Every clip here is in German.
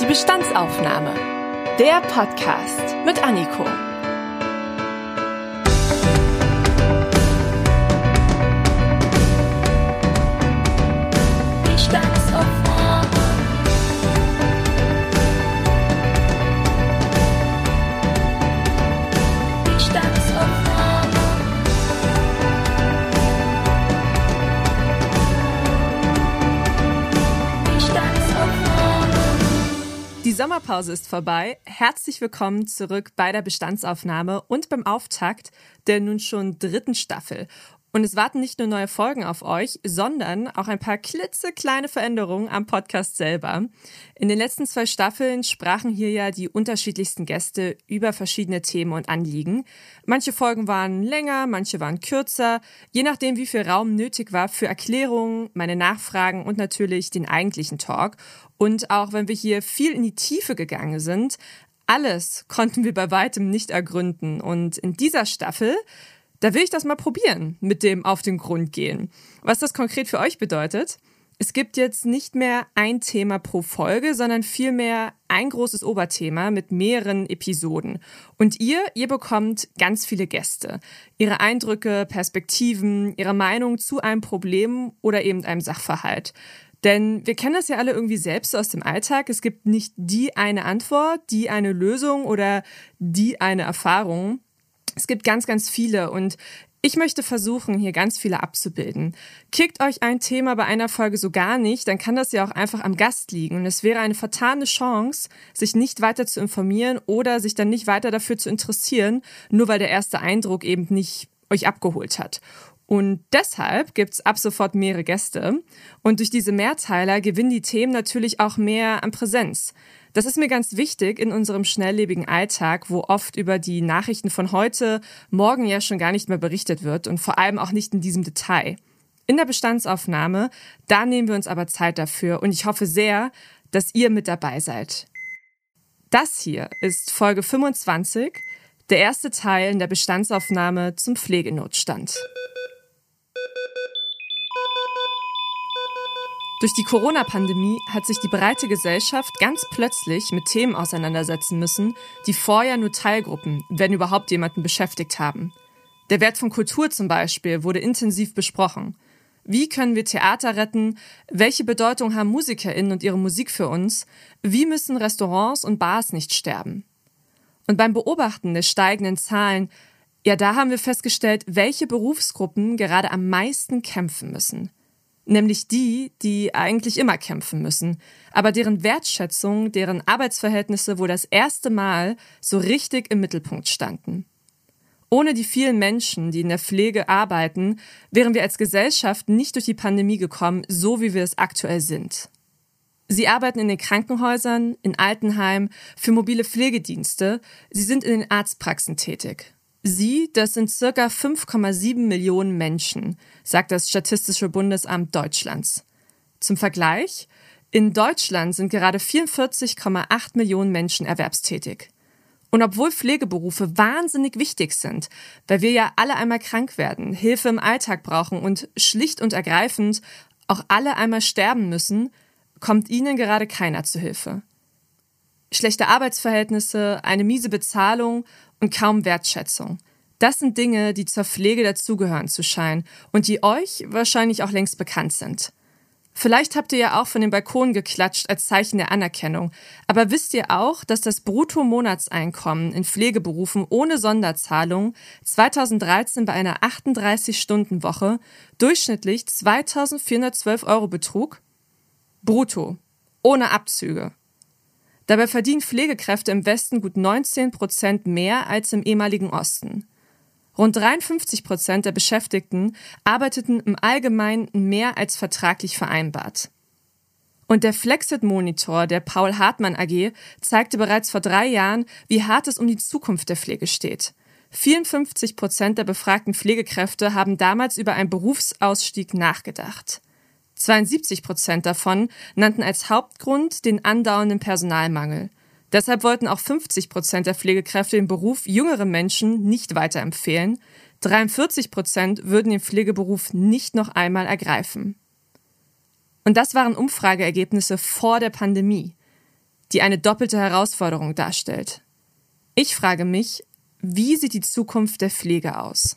Die Bestandsaufnahme. Der Podcast mit Anniko. Sommerpause ist vorbei. Herzlich willkommen zurück bei der Bestandsaufnahme und beim Auftakt der nun schon dritten Staffel. Und es warten nicht nur neue Folgen auf euch, sondern auch ein paar klitzekleine Veränderungen am Podcast selber. In den letzten zwei Staffeln sprachen hier ja die unterschiedlichsten Gäste über verschiedene Themen und Anliegen. Manche Folgen waren länger, manche waren kürzer, je nachdem, wie viel Raum nötig war für Erklärungen, meine Nachfragen und natürlich den eigentlichen Talk. Und auch wenn wir hier viel in die Tiefe gegangen sind, alles konnten wir bei weitem nicht ergründen. Und in dieser Staffel da will ich das mal probieren mit dem auf den Grund gehen. Was das konkret für euch bedeutet? Es gibt jetzt nicht mehr ein Thema pro Folge, sondern vielmehr ein großes Oberthema mit mehreren Episoden. Und ihr, ihr bekommt ganz viele Gäste. Ihre Eindrücke, Perspektiven, ihre Meinung zu einem Problem oder eben einem Sachverhalt. Denn wir kennen das ja alle irgendwie selbst aus dem Alltag. Es gibt nicht die eine Antwort, die eine Lösung oder die eine Erfahrung. Es gibt ganz, ganz viele und ich möchte versuchen, hier ganz viele abzubilden. Kickt euch ein Thema bei einer Folge so gar nicht, dann kann das ja auch einfach am Gast liegen. Und es wäre eine vertane Chance, sich nicht weiter zu informieren oder sich dann nicht weiter dafür zu interessieren, nur weil der erste Eindruck eben nicht euch abgeholt hat. Und deshalb gibt's ab sofort mehrere Gäste. Und durch diese Mehrteiler gewinnen die Themen natürlich auch mehr an Präsenz. Das ist mir ganz wichtig in unserem schnelllebigen Alltag, wo oft über die Nachrichten von heute, morgen ja schon gar nicht mehr berichtet wird und vor allem auch nicht in diesem Detail. In der Bestandsaufnahme, da nehmen wir uns aber Zeit dafür und ich hoffe sehr, dass ihr mit dabei seid. Das hier ist Folge 25, der erste Teil in der Bestandsaufnahme zum Pflegenotstand. Durch die Corona-Pandemie hat sich die breite Gesellschaft ganz plötzlich mit Themen auseinandersetzen müssen, die vorher nur Teilgruppen, wenn überhaupt jemanden beschäftigt haben. Der Wert von Kultur zum Beispiel wurde intensiv besprochen. Wie können wir Theater retten? Welche Bedeutung haben MusikerInnen und ihre Musik für uns? Wie müssen Restaurants und Bars nicht sterben? Und beim Beobachten der steigenden Zahlen, ja, da haben wir festgestellt, welche Berufsgruppen gerade am meisten kämpfen müssen – nämlich die, die eigentlich immer kämpfen müssen, aber deren Wertschätzung, deren Arbeitsverhältnisse wohl das erste Mal so richtig im Mittelpunkt standen. Ohne die vielen Menschen, die in der Pflege arbeiten, wären wir als Gesellschaft nicht durch die Pandemie gekommen, so wie wir es aktuell sind. Sie arbeiten in den Krankenhäusern, in Altenheimen, für mobile Pflegedienste, sie sind in den Arztpraxen tätig. Sie, das sind circa 5,7 Millionen Menschen, sagt das Statistische Bundesamt Deutschlands. Zum Vergleich, in Deutschland sind gerade 44,8 Millionen Menschen erwerbstätig. Und obwohl Pflegeberufe wahnsinnig wichtig sind, weil wir ja alle einmal krank werden, Hilfe im Alltag brauchen und schlicht und ergreifend auch alle einmal sterben müssen, kommt ihnen gerade keiner zu Hilfe. Schlechte Arbeitsverhältnisse, eine miese Bezahlung und kaum Wertschätzung. Das sind Dinge, die zur Pflege dazugehören zu scheinen und die euch wahrscheinlich auch längst bekannt sind. Vielleicht habt ihr ja auch von den Balkonen geklatscht als Zeichen der Anerkennung. Aber wisst ihr auch, dass das Bruttomonatseinkommen in Pflegeberufen ohne Sonderzahlung 2013 bei einer 38-Stunden-Woche durchschnittlich 2412 Euro betrug? Brutto. Ohne Abzüge. Dabei verdienen Pflegekräfte im Westen gut 19 Prozent mehr als im ehemaligen Osten. Rund 53 Prozent der Beschäftigten arbeiteten im Allgemeinen mehr als vertraglich vereinbart. Und der Flexit-Monitor der Paul Hartmann AG zeigte bereits vor drei Jahren, wie hart es um die Zukunft der Pflege steht. 54 Prozent der befragten Pflegekräfte haben damals über einen Berufsausstieg nachgedacht. 72 Prozent davon nannten als Hauptgrund den andauernden Personalmangel. Deshalb wollten auch 50 Prozent der Pflegekräfte den Beruf jüngere Menschen nicht weiterempfehlen. 43 Prozent würden den Pflegeberuf nicht noch einmal ergreifen. Und das waren Umfrageergebnisse vor der Pandemie. die eine doppelte Herausforderung darstellt. Ich frage mich, wie sieht die Zukunft der Pflege aus?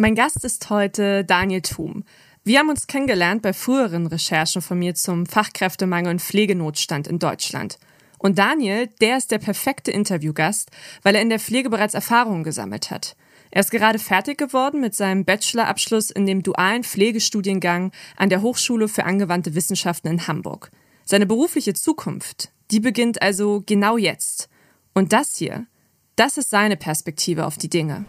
Mein Gast ist heute Daniel Thum. Wir haben uns kennengelernt bei früheren Recherchen von mir zum Fachkräftemangel und Pflegenotstand in Deutschland. Und Daniel, der ist der perfekte Interviewgast, weil er in der Pflege bereits Erfahrungen gesammelt hat. Er ist gerade fertig geworden mit seinem Bachelorabschluss in dem dualen Pflegestudiengang an der Hochschule für angewandte Wissenschaften in Hamburg. Seine berufliche Zukunft, die beginnt also genau jetzt. Und das hier, das ist seine Perspektive auf die Dinge.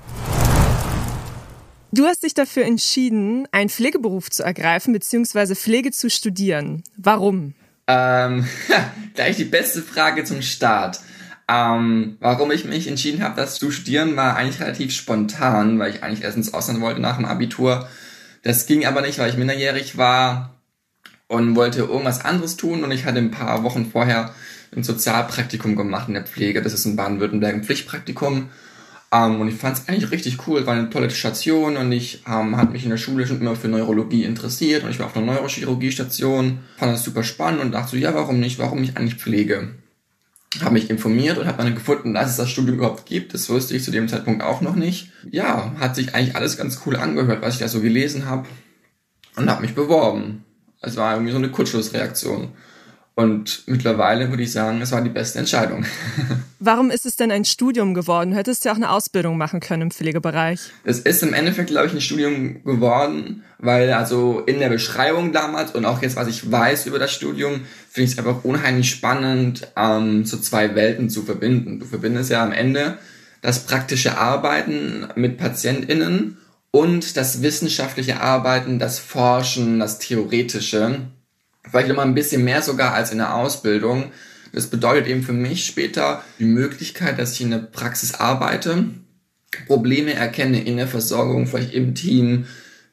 Du hast dich dafür entschieden, einen Pflegeberuf zu ergreifen bzw. Pflege zu studieren. Warum? Ähm, gleich die beste Frage zum Start. Ähm, warum ich mich entschieden habe, das zu studieren, war eigentlich relativ spontan, weil ich eigentlich erst ins Ausland wollte nach dem Abitur. Das ging aber nicht, weil ich minderjährig war und wollte irgendwas anderes tun und ich hatte ein paar Wochen vorher ein Sozialpraktikum gemacht in der Pflege. Das ist in Baden-Württemberg ein Pflichtpraktikum. Ähm, und ich fand es eigentlich richtig cool, war eine tolle Station und ich ähm, habe mich in der Schule schon immer für Neurologie interessiert und ich war auf einer Neurochirurgie-Station, fand das super spannend und dachte so, ja, warum nicht, warum nicht eigentlich Pflege? Habe mich informiert und habe dann gefunden, dass es das Studium überhaupt gibt. Das wusste ich zu dem Zeitpunkt auch noch nicht. Ja, hat sich eigentlich alles ganz cool angehört, was ich da so gelesen habe und habe mich beworben. Es war irgendwie so eine Kurzschlussreaktion. Und mittlerweile würde ich sagen, es war die beste Entscheidung. Warum ist es denn ein Studium geworden? Du hättest ja auch eine Ausbildung machen können im Pflegebereich. Es ist im Endeffekt, glaube ich, ein Studium geworden, weil also in der Beschreibung damals und auch jetzt, was ich weiß über das Studium, finde ich es einfach unheimlich spannend, ähm, so zwei Welten zu verbinden. Du verbindest ja am Ende das praktische Arbeiten mit PatientInnen und das wissenschaftliche Arbeiten, das Forschen, das Theoretische vielleicht immer ein bisschen mehr sogar als in der Ausbildung. Das bedeutet eben für mich später die Möglichkeit, dass ich in der Praxis arbeite, Probleme erkenne in der Versorgung, vielleicht im Team,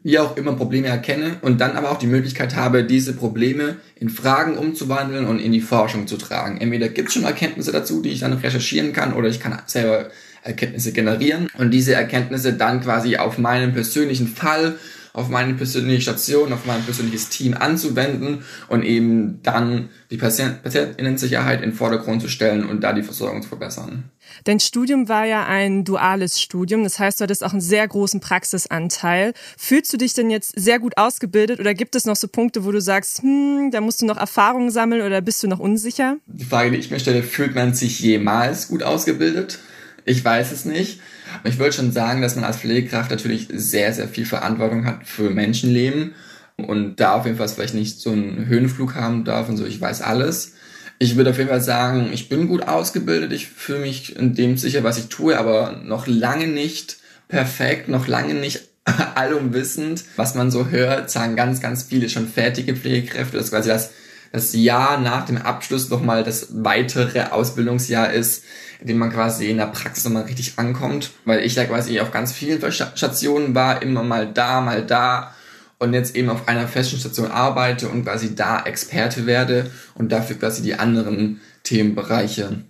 wie auch immer Probleme erkenne und dann aber auch die Möglichkeit habe, diese Probleme in Fragen umzuwandeln und in die Forschung zu tragen. Entweder gibt es schon Erkenntnisse dazu, die ich dann recherchieren kann, oder ich kann selber Erkenntnisse generieren und diese Erkenntnisse dann quasi auf meinen persönlichen Fall auf meine persönliche Station, auf mein persönliches Team anzuwenden und eben dann die Patient Patientinnensicherheit in den Vordergrund zu stellen und da die Versorgung zu verbessern. Dein Studium war ja ein duales Studium, das heißt, du hattest auch einen sehr großen Praxisanteil. Fühlst du dich denn jetzt sehr gut ausgebildet oder gibt es noch so Punkte, wo du sagst, hm, da musst du noch Erfahrungen sammeln oder bist du noch unsicher? Die Frage, die ich mir stelle, fühlt man sich jemals gut ausgebildet? Ich weiß es nicht. Ich würde schon sagen, dass man als Pflegekraft natürlich sehr, sehr viel Verantwortung hat für Menschenleben und da auf jeden Fall vielleicht nicht so einen Höhenflug haben darf und so, ich weiß alles. Ich würde auf jeden Fall sagen, ich bin gut ausgebildet, ich fühle mich in dem sicher, was ich tue, aber noch lange nicht perfekt, noch lange nicht allumwissend. Was man so hört, sagen ganz, ganz viele schon fertige Pflegekräfte, das ist quasi das, das Jahr nach dem Abschluss nochmal das weitere Ausbildungsjahr ist, dem man quasi in der Praxis nochmal richtig ankommt, weil ich ja quasi auf ganz vielen Stationen war, immer mal da, mal da und jetzt eben auf einer festen Station arbeite und quasi da Experte werde und dafür quasi die anderen Themenbereiche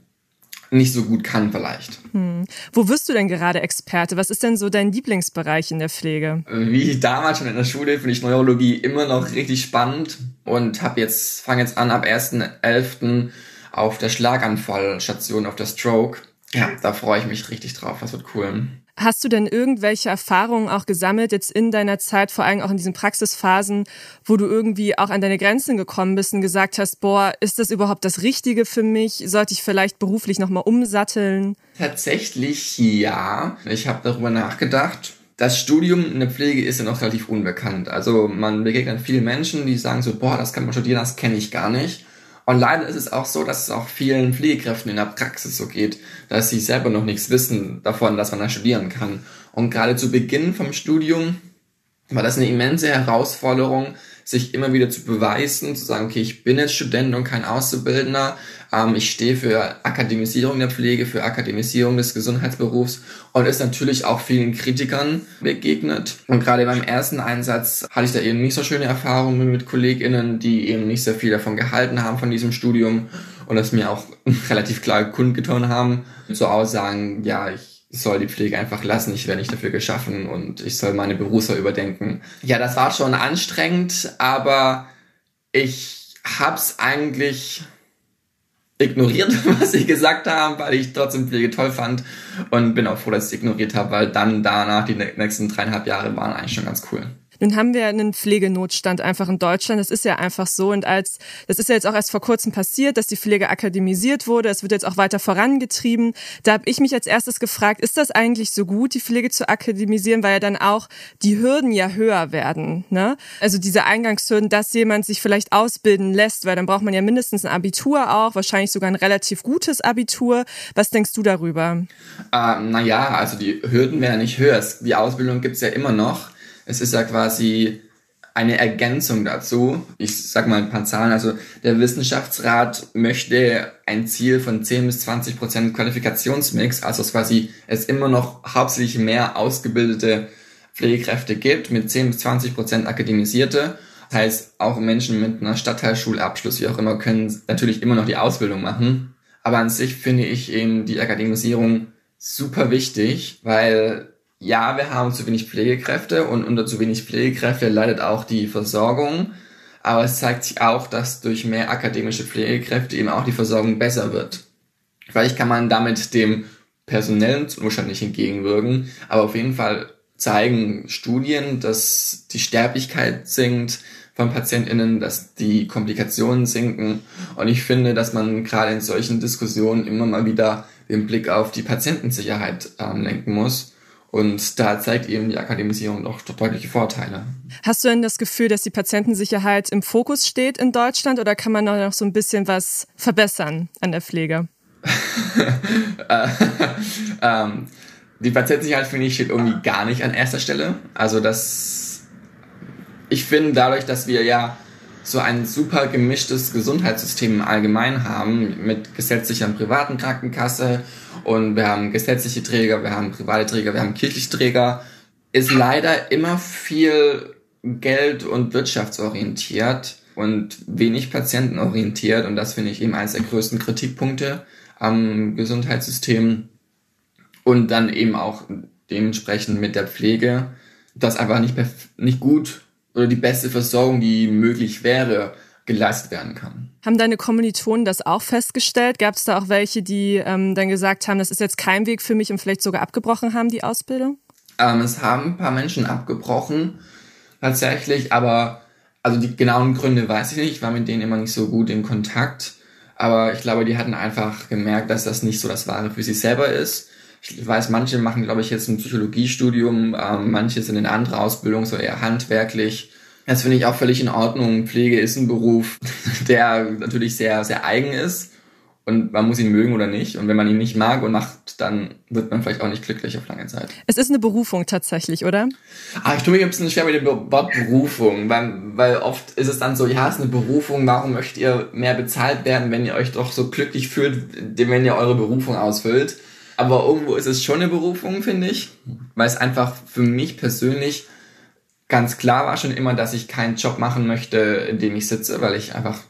nicht so gut kann vielleicht. Hm. Wo wirst du denn gerade Experte? Was ist denn so dein Lieblingsbereich in der Pflege? Wie damals schon in der Schule finde ich Neurologie immer noch richtig spannend und habe jetzt fange jetzt an ab 1.11 auf der Schlaganfallstation, auf der Stroke. Ja, da freue ich mich richtig drauf. Das wird cool. Hast du denn irgendwelche Erfahrungen auch gesammelt, jetzt in deiner Zeit, vor allem auch in diesen Praxisphasen, wo du irgendwie auch an deine Grenzen gekommen bist und gesagt hast, boah, ist das überhaupt das Richtige für mich? Sollte ich vielleicht beruflich nochmal umsatteln? Tatsächlich ja. Ich habe darüber nachgedacht. Das Studium in der Pflege ist ja noch relativ unbekannt. Also man begegnet vielen Menschen, die sagen so, boah, das kann man studieren, das kenne ich gar nicht. Und leider ist es auch so, dass es auch vielen Pflegekräften in der Praxis so geht, dass sie selber noch nichts wissen davon, dass man da studieren kann. Und gerade zu Beginn vom Studium war das eine immense Herausforderung, sich immer wieder zu beweisen, zu sagen, okay, ich bin jetzt Student und kein Auszubildender, ähm, ich stehe für Akademisierung der Pflege, für Akademisierung des Gesundheitsberufs und ist natürlich auch vielen Kritikern begegnet. Und gerade beim ersten Einsatz hatte ich da eben nicht so schöne Erfahrungen mit KollegInnen, die eben nicht sehr viel davon gehalten haben von diesem Studium und das mir auch relativ klar kundgetan haben. So Aussagen, ja, ich soll die Pflege einfach lassen, ich werde nicht dafür geschaffen und ich soll meine Berufswahl überdenken. Ja, das war schon anstrengend, aber ich hab's eigentlich ignoriert, was sie gesagt haben, weil ich trotzdem Pflege toll fand und bin auch froh, dass ich es ignoriert habe, weil dann danach die nächsten dreieinhalb Jahre waren eigentlich schon ganz cool. Nun haben wir einen Pflegenotstand einfach in Deutschland. Das ist ja einfach so. Und als, das ist ja jetzt auch erst vor kurzem passiert, dass die Pflege akademisiert wurde. Es wird jetzt auch weiter vorangetrieben. Da habe ich mich als erstes gefragt, ist das eigentlich so gut, die Pflege zu akademisieren, weil ja dann auch die Hürden ja höher werden. Ne? Also diese Eingangshürden, dass jemand sich vielleicht ausbilden lässt, weil dann braucht man ja mindestens ein Abitur auch, wahrscheinlich sogar ein relativ gutes Abitur. Was denkst du darüber? Ähm, naja, also die Hürden werden nicht höher. Die Ausbildung gibt's ja immer noch. Es ist ja quasi eine Ergänzung dazu. Ich sag mal ein paar Zahlen. Also der Wissenschaftsrat möchte ein Ziel von 10 bis 20 Prozent Qualifikationsmix, also dass quasi es immer noch hauptsächlich mehr ausgebildete Pflegekräfte gibt mit 10 bis 20 Prozent akademisierte. Das heißt, auch Menschen mit einer Stadtteilschulabschluss, wie auch immer, können natürlich immer noch die Ausbildung machen. Aber an sich finde ich eben die Akademisierung super wichtig, weil ja, wir haben zu wenig Pflegekräfte und unter zu wenig Pflegekräfte leidet auch die Versorgung. Aber es zeigt sich auch, dass durch mehr akademische Pflegekräfte eben auch die Versorgung besser wird. Vielleicht kann man damit dem personellen Zustand nicht entgegenwirken, aber auf jeden Fall zeigen Studien, dass die Sterblichkeit sinkt von PatientInnen, dass die Komplikationen sinken. Und ich finde, dass man gerade in solchen Diskussionen immer mal wieder den Blick auf die Patientensicherheit ähm, lenken muss und da zeigt eben die Akademisierung doch deutliche Vorteile. Hast du denn das Gefühl, dass die Patientensicherheit im Fokus steht in Deutschland oder kann man noch so ein bisschen was verbessern an der Pflege? Äh, ähm, die Patientensicherheit finde ich steht irgendwie gar nicht an erster Stelle. Also das, ich finde dadurch, dass wir ja so ein super gemischtes Gesundheitssystem im Allgemeinen haben mit gesetzlicher und privaten Krankenkasse. Und wir haben gesetzliche Träger, wir haben private Träger, wir haben kirchliche Träger, ist leider immer viel Geld- und wirtschaftsorientiert und wenig patientenorientiert. Und das finde ich eben eines der größten Kritikpunkte am Gesundheitssystem. Und dann eben auch dementsprechend mit der Pflege, das einfach nicht, nicht gut oder die beste Versorgung, die möglich wäre, geleistet werden kann. Haben deine Kommilitonen das auch festgestellt? Gab es da auch welche, die ähm, dann gesagt haben, das ist jetzt kein Weg für mich und vielleicht sogar abgebrochen haben, die Ausbildung? Ähm, es haben ein paar Menschen abgebrochen, tatsächlich, aber also die genauen Gründe weiß ich nicht, ich war mit denen immer nicht so gut in Kontakt, aber ich glaube, die hatten einfach gemerkt, dass das nicht so das Wahre für sie selber ist ich weiß, manche machen, glaube ich, jetzt ein Psychologiestudium, ähm, manche sind in andere Ausbildung, so eher handwerklich. Das finde ich auch völlig in Ordnung. Pflege ist ein Beruf, der natürlich sehr, sehr eigen ist. Und man muss ihn mögen oder nicht. Und wenn man ihn nicht mag und macht, dann wird man vielleicht auch nicht glücklich auf lange Zeit. Es ist eine Berufung tatsächlich, oder? Ah, ich tue mich ein bisschen schwer mit dem Wort Berufung, weil, weil oft ist es dann so, ja, es ist eine Berufung, warum möchtet ihr mehr bezahlt werden, wenn ihr euch doch so glücklich fühlt, wenn ihr eure Berufung ausfüllt? Aber irgendwo ist es schon eine Berufung, finde ich, weil es einfach für mich persönlich ganz klar war schon immer, dass ich keinen Job machen möchte, in dem ich sitze, weil ich einfach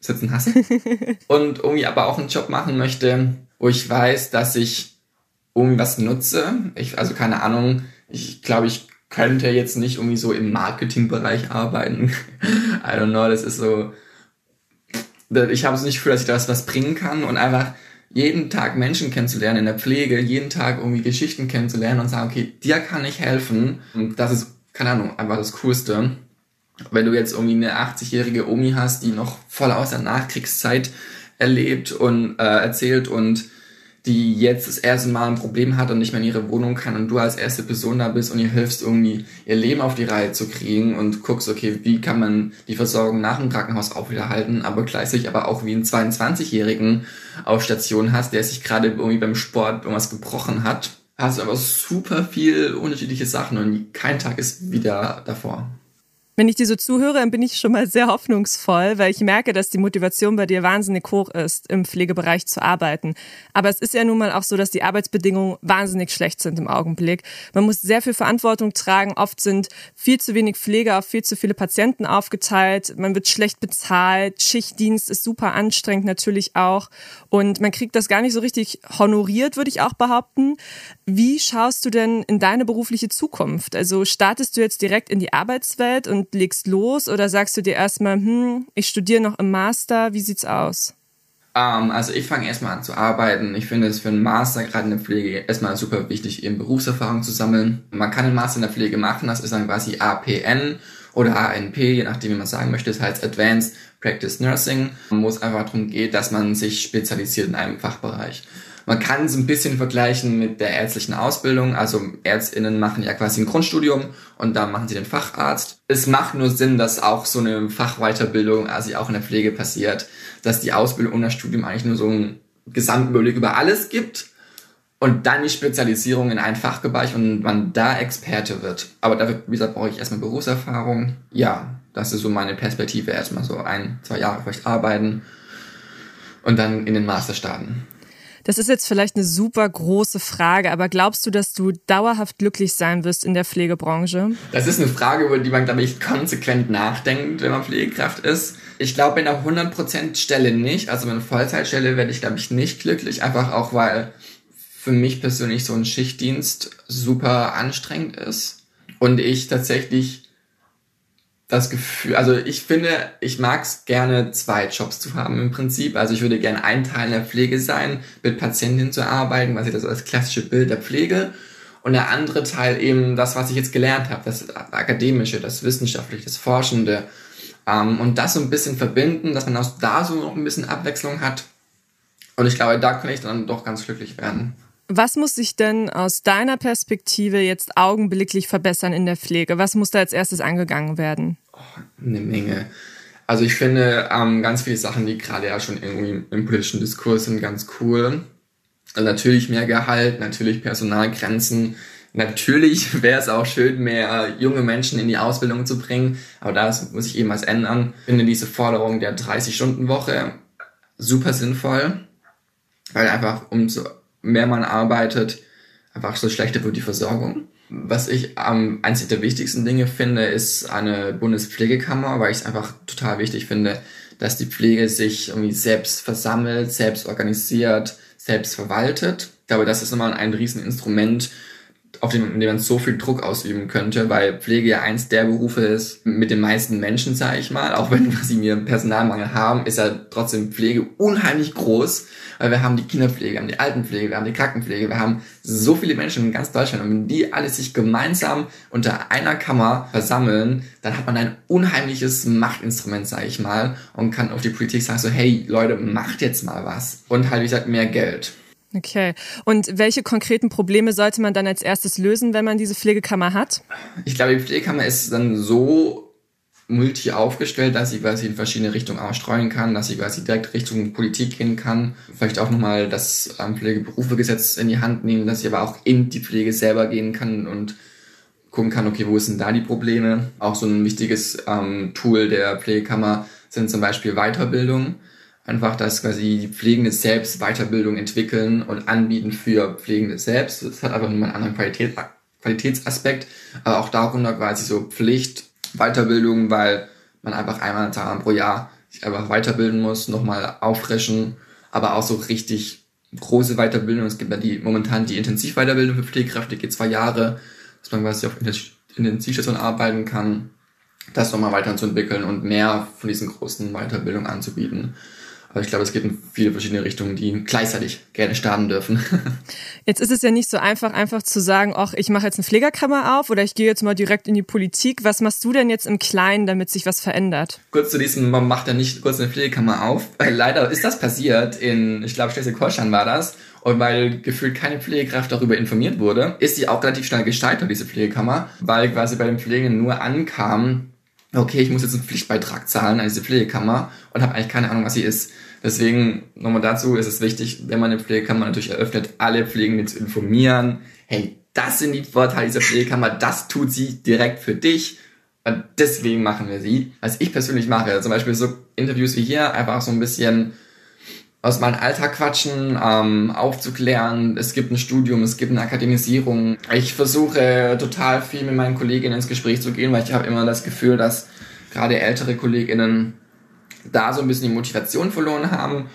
sitzen hasse. und irgendwie aber auch einen Job machen möchte, wo ich weiß, dass ich irgendwie was nutze. Ich, also keine Ahnung, ich glaube, ich könnte jetzt nicht irgendwie so im Marketingbereich arbeiten. I don't know, das ist so, ich habe es nicht für, dass ich da was bringen kann und einfach jeden Tag Menschen kennenzulernen in der Pflege, jeden Tag irgendwie Geschichten kennenzulernen und sagen, okay, dir kann ich helfen. Und das ist, keine Ahnung, einfach das Coolste. Wenn du jetzt irgendwie eine 80-jährige Omi hast, die noch voll aus der Nachkriegszeit erlebt und äh, erzählt und die jetzt das erste Mal ein Problem hat und nicht mehr in ihre Wohnung kann und du als erste Person da bist und ihr hilfst irgendwie ihr Leben auf die Reihe zu kriegen und guckst, okay, wie kann man die Versorgung nach dem Krankenhaus aufwiederhalten, aber gleichzeitig aber auch wie einen 22-Jährigen auf Station hast, der sich gerade irgendwie beim Sport irgendwas gebrochen hat, hast du aber super viel unterschiedliche Sachen und kein Tag ist wieder davor. Wenn ich dir so zuhöre, dann bin ich schon mal sehr hoffnungsvoll, weil ich merke, dass die Motivation bei dir wahnsinnig hoch ist, im Pflegebereich zu arbeiten. Aber es ist ja nun mal auch so, dass die Arbeitsbedingungen wahnsinnig schlecht sind im Augenblick. Man muss sehr viel Verantwortung tragen. Oft sind viel zu wenig Pfleger auf viel zu viele Patienten aufgeteilt. Man wird schlecht bezahlt. Schichtdienst ist super anstrengend natürlich auch. Und man kriegt das gar nicht so richtig honoriert, würde ich auch behaupten. Wie schaust du denn in deine berufliche Zukunft? Also startest du jetzt direkt in die Arbeitswelt und und legst los oder sagst du dir erstmal, hm, ich studiere noch im Master, wie sieht's aus? Um, ähm, also ich fange erstmal an zu arbeiten. Ich finde es für einen Master, gerade in der Pflege, erstmal super wichtig, eben Berufserfahrung zu sammeln. Man kann einen Master in der Pflege machen, das ist dann quasi APN oder ANP, je nachdem, wie man sagen möchte. Das heißt Advanced Practice Nursing, wo es einfach darum geht, dass man sich spezialisiert in einem Fachbereich. Man kann es ein bisschen vergleichen mit der ärztlichen Ausbildung. Also ÄrztInnen machen ja quasi ein Grundstudium und dann machen sie den Facharzt. Es macht nur Sinn, dass auch so eine Fachweiterbildung, also auch in der Pflege passiert, dass die Ausbildung und das Studium eigentlich nur so einen Gesamtüberblick über alles gibt und dann die Spezialisierung in einen Fachbereich und man da Experte wird. Aber dafür, wie gesagt, brauche ich erstmal Berufserfahrung. Ja, das ist so meine Perspektive. Erstmal so ein, zwei Jahre vielleicht arbeiten und dann in den Master starten. Das ist jetzt vielleicht eine super große Frage, aber glaubst du, dass du dauerhaft glücklich sein wirst in der Pflegebranche? Das ist eine Frage, über die man, glaube ich, konsequent nachdenkt, wenn man Pflegekraft ist. Ich glaube, in einer 100% Stelle nicht. Also in einer Vollzeitstelle werde ich, glaube ich, nicht glücklich. Einfach auch, weil für mich persönlich so ein Schichtdienst super anstrengend ist. Und ich tatsächlich das Gefühl, also ich finde, ich mag es gerne, zwei Jobs zu haben im Prinzip. Also ich würde gerne ein Teil in der Pflege sein, mit Patientinnen zu arbeiten, was ich das als klassische Bild der Pflege. Und der andere Teil eben das, was ich jetzt gelernt habe, das Akademische, das Wissenschaftliche, das Forschende. Ähm, und das so ein bisschen verbinden, dass man auch da so noch ein bisschen Abwechslung hat. Und ich glaube, da kann ich dann doch ganz glücklich werden. Was muss sich denn aus deiner Perspektive jetzt augenblicklich verbessern in der Pflege? Was muss da als erstes angegangen werden? Oh, eine Menge. Also ich finde ähm, ganz viele Sachen, die gerade ja schon irgendwie im politischen Diskurs sind, ganz cool. Also natürlich mehr Gehalt, natürlich Personalgrenzen. Natürlich wäre es auch schön, mehr junge Menschen in die Ausbildung zu bringen, aber das muss ich eben was ändern. Ich finde diese Forderung der 30-Stunden-Woche super sinnvoll, weil einfach umso mehr man arbeitet, einfach so schlechter wird die Versorgung. Was ich ähm, eins der wichtigsten Dinge finde, ist eine Bundespflegekammer, weil ich es einfach total wichtig finde, dass die Pflege sich irgendwie selbst versammelt, selbst organisiert, selbst verwaltet. Ich glaube, das ist nochmal ein Rieseninstrument, auf dem, in dem man so viel Druck ausüben könnte, weil Pflege ja eins der Berufe ist mit den meisten Menschen, sage ich mal. Auch wenn sie mir Personalmangel haben, ist ja trotzdem Pflege unheimlich groß, weil wir haben die Kinderpflege, wir haben die Altenpflege, wir haben die Krankenpflege, wir haben so viele Menschen in ganz Deutschland und wenn die alle sich gemeinsam unter einer Kammer versammeln, dann hat man ein unheimliches Machtinstrument, sage ich mal, und kann auf die Politik sagen so, hey Leute, macht jetzt mal was. Und halt, wie gesagt, mehr Geld. Okay. Und welche konkreten Probleme sollte man dann als erstes lösen, wenn man diese Pflegekammer hat? Ich glaube, die Pflegekammer ist dann so multi aufgestellt, dass sie quasi in verschiedene Richtungen ausstreuen kann, dass sie quasi direkt Richtung Politik gehen kann. Vielleicht auch nochmal das Pflegeberufegesetz in die Hand nehmen, dass sie aber auch in die Pflege selber gehen kann und gucken kann, okay, wo sind da die Probleme? Auch so ein wichtiges ähm, Tool der Pflegekammer sind zum Beispiel Weiterbildung einfach, dass quasi die Pflegende selbst Weiterbildung entwickeln und anbieten für Pflegende selbst. Das hat einfach nur einen anderen Qualität, Qualitätsaspekt, aber auch darunter quasi so Pflicht, Weiterbildung, weil man einfach einmal pro Jahr sich einfach weiterbilden muss, nochmal auffrischen, aber auch so richtig große Weiterbildung. Es gibt ja die momentan die Intensivweiterbildung für Pflegekräfte, geht zwei Jahre, dass man quasi auf Intensivstation arbeiten kann, das nochmal weiterzuentwickeln und mehr von diesen großen Weiterbildungen anzubieten. Aber ich glaube, es geht in viele verschiedene Richtungen, die gleichzeitig gerne starten dürfen. Jetzt ist es ja nicht so einfach, einfach zu sagen, ach, ich mache jetzt eine Pflegerkammer auf oder ich gehe jetzt mal direkt in die Politik. Was machst du denn jetzt im Kleinen, damit sich was verändert? Kurz zu diesem, man macht ja nicht kurz eine Pflegekammer auf. Weil leider ist das passiert in, ich glaube, Schleswig-Holstein war das. Und weil gefühlt keine Pflegekraft darüber informiert wurde, ist die auch relativ schnell gescheitert, diese Pflegekammer, weil quasi bei den Pflegenden nur ankam, okay, ich muss jetzt einen Pflichtbeitrag zahlen an diese Pflegekammer und habe eigentlich keine Ahnung, was sie ist. Deswegen nochmal dazu ist es wichtig, wenn man eine Pflegekammer natürlich eröffnet, alle Pflegenden zu informieren. Hey, das sind die Vorteile dieser Pflegekammer, das tut sie direkt für dich. Und deswegen machen wir sie. Was ich persönlich mache, zum Beispiel so Interviews wie hier, einfach so ein bisschen aus meinem Alltag quatschen, ähm, aufzuklären. Es gibt ein Studium, es gibt eine Akademisierung. Ich versuche total viel mit meinen Kolleginnen ins Gespräch zu gehen, weil ich habe immer das Gefühl, dass gerade ältere Kolleginnen da so ein bisschen die Motivation verloren haben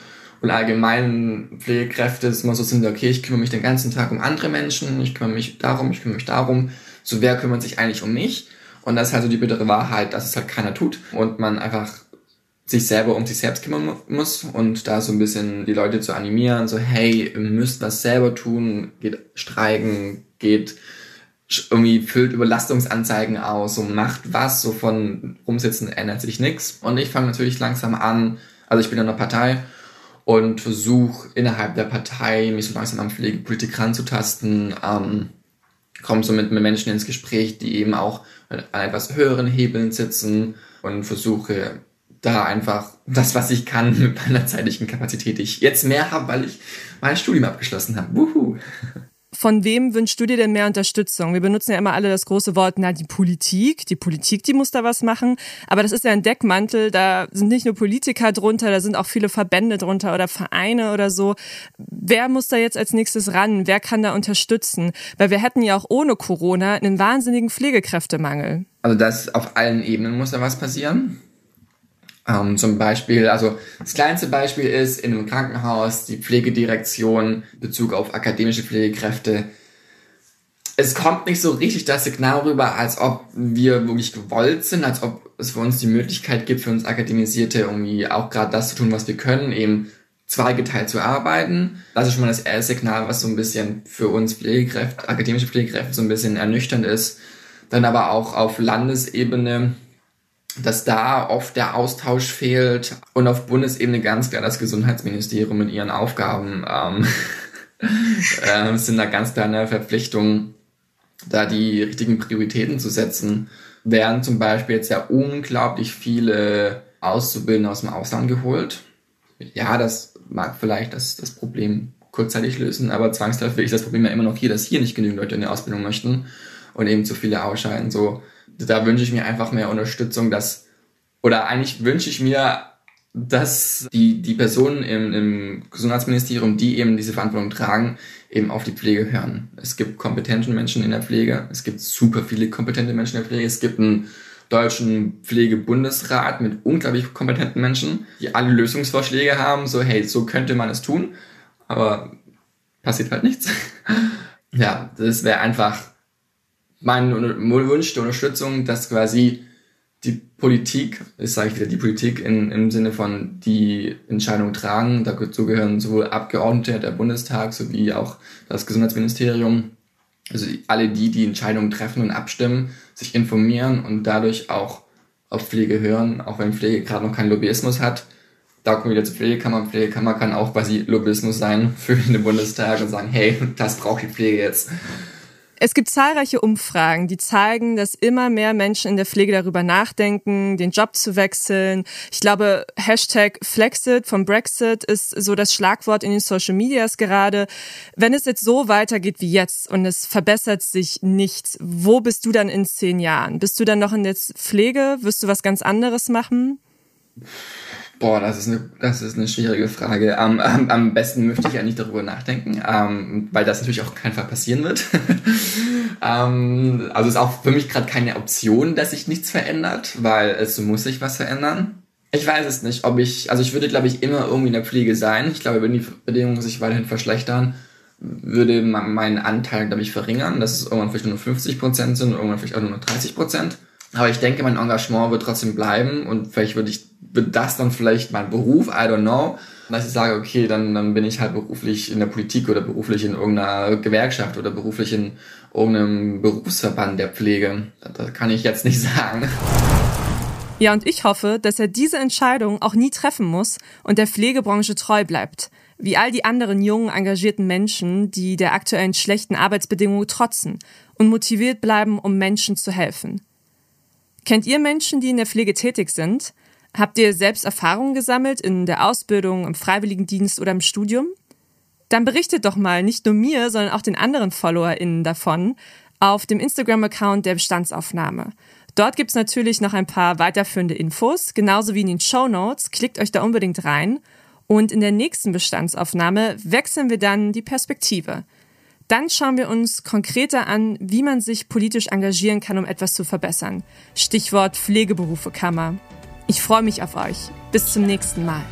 und allgemein Pflegekräfte ist immer so sind, okay, ich kümmere mich den ganzen Tag um andere Menschen, ich kümmere mich darum, ich kümmere mich darum. So, wer kümmert sich eigentlich um mich? Und das ist halt so die bittere Wahrheit, dass es halt keiner tut und man einfach sich selber um sich selbst kümmern muss und da so ein bisschen die Leute zu animieren, so hey, ihr müsst was selber tun, geht streiken, geht irgendwie füllt Überlastungsanzeigen aus, so macht was, so von rumsitzen ändert sich nichts. Und ich fange natürlich langsam an, also ich bin in einer Partei und versuche innerhalb der Partei mich so langsam am Pflegepolitik ranzutasten, ähm, komme so mit, mit Menschen ins Gespräch, die eben auch an etwas höheren Hebeln sitzen und versuche da einfach das, was ich kann mit meiner zeitlichen Kapazität, die ich jetzt mehr habe, weil ich mein Studium abgeschlossen habe. Wuhu. Von wem wünschst du dir denn mehr Unterstützung? Wir benutzen ja immer alle das große Wort, na, die Politik. Die Politik, die muss da was machen. Aber das ist ja ein Deckmantel. Da sind nicht nur Politiker drunter, da sind auch viele Verbände drunter oder Vereine oder so. Wer muss da jetzt als nächstes ran? Wer kann da unterstützen? Weil wir hätten ja auch ohne Corona einen wahnsinnigen Pflegekräftemangel. Also das auf allen Ebenen muss da was passieren. Ähm, zum Beispiel, also das kleinste Beispiel ist in einem Krankenhaus die Pflegedirektion Bezug auf akademische Pflegekräfte. Es kommt nicht so richtig das Signal rüber, als ob wir wirklich gewollt sind, als ob es für uns die Möglichkeit gibt, für uns Akademisierte irgendwie auch gerade das zu tun, was wir können, eben zweigeteilt zu arbeiten. Das ist schon mal das erste Signal, was so ein bisschen für uns Pflegekräfte, akademische Pflegekräfte so ein bisschen ernüchternd ist. Dann aber auch auf Landesebene dass da oft der Austausch fehlt und auf Bundesebene ganz klar das Gesundheitsministerium mit ihren Aufgaben ähm, äh, sind da ganz klar eine Verpflichtung, da die richtigen Prioritäten zu setzen. Werden zum Beispiel jetzt ja unglaublich viele Auszubildende aus dem Ausland geholt. Ja, das mag vielleicht das, das Problem kurzzeitig lösen, aber zwangsläufig ist das Problem ja immer noch hier, dass hier nicht genügend Leute in die Ausbildung möchten und eben zu viele ausscheiden. So, da wünsche ich mir einfach mehr Unterstützung, dass, oder eigentlich wünsche ich mir, dass die, die Personen im, im Gesundheitsministerium, die eben diese Verantwortung tragen, eben auf die Pflege hören. Es gibt kompetente Menschen in der Pflege, es gibt super viele kompetente Menschen in der Pflege, es gibt einen deutschen Pflegebundesrat mit unglaublich kompetenten Menschen, die alle Lösungsvorschläge haben, so hey, so könnte man es tun, aber passiert halt nichts. ja, das wäre einfach mein Wunsch der Unterstützung, dass quasi die Politik, ich sage wieder die Politik in, im Sinne von die Entscheidung tragen, dazu gehören sowohl Abgeordnete der Bundestag sowie auch das Gesundheitsministerium, also alle die, die Entscheidungen treffen und abstimmen, sich informieren und dadurch auch auf Pflege hören, auch wenn Pflege gerade noch keinen Lobbyismus hat. Da kommen wir wieder zur Pflegekammer. Pflegekammer kann auch quasi Lobbyismus sein für den Bundestag und sagen, hey, das braucht die Pflege jetzt. Es gibt zahlreiche Umfragen, die zeigen, dass immer mehr Menschen in der Pflege darüber nachdenken, den Job zu wechseln. Ich glaube, Hashtag Flexit vom Brexit ist so das Schlagwort in den Social Medias gerade. Wenn es jetzt so weitergeht wie jetzt und es verbessert sich nichts, wo bist du dann in zehn Jahren? Bist du dann noch in der Pflege? Wirst du was ganz anderes machen? Boah, das ist eine, das ist eine schwierige Frage. Um, am, am besten möchte ich ja nicht darüber nachdenken, um, weil das natürlich auch keinen Fall passieren wird. um, also ist auch für mich gerade keine Option, dass sich nichts verändert, weil es muss sich was verändern. Ich weiß es nicht, ob ich, also ich würde glaube ich immer irgendwie in der Pflege sein. Ich glaube, wenn die Bedingungen sich weiterhin verschlechtern, würde mein Anteil, glaube ich, verringern, dass es irgendwann vielleicht nur 50 Prozent sind, irgendwann vielleicht auch nur 30 Prozent. Aber ich denke, mein Engagement wird trotzdem bleiben und vielleicht würde ich, wird das dann vielleicht mein Beruf, I don't know. Dass ich sage, okay, dann, dann bin ich halt beruflich in der Politik oder beruflich in irgendeiner Gewerkschaft oder beruflich in irgendeinem Berufsverband der Pflege. Das kann ich jetzt nicht sagen. Ja, und ich hoffe, dass er diese Entscheidung auch nie treffen muss und der Pflegebranche treu bleibt. Wie all die anderen jungen, engagierten Menschen, die der aktuellen schlechten Arbeitsbedingungen trotzen und motiviert bleiben, um Menschen zu helfen. Kennt ihr Menschen, die in der Pflege tätig sind? Habt ihr selbst Erfahrungen gesammelt in der Ausbildung, im Freiwilligendienst oder im Studium? Dann berichtet doch mal nicht nur mir, sondern auch den anderen FollowerInnen davon auf dem Instagram-Account der Bestandsaufnahme. Dort gibt's natürlich noch ein paar weiterführende Infos, genauso wie in den Show Notes. Klickt euch da unbedingt rein. Und in der nächsten Bestandsaufnahme wechseln wir dann die Perspektive. Dann schauen wir uns konkreter an, wie man sich politisch engagieren kann, um etwas zu verbessern. Stichwort Pflegeberufekammer. Ich freue mich auf euch. Bis zum nächsten Mal.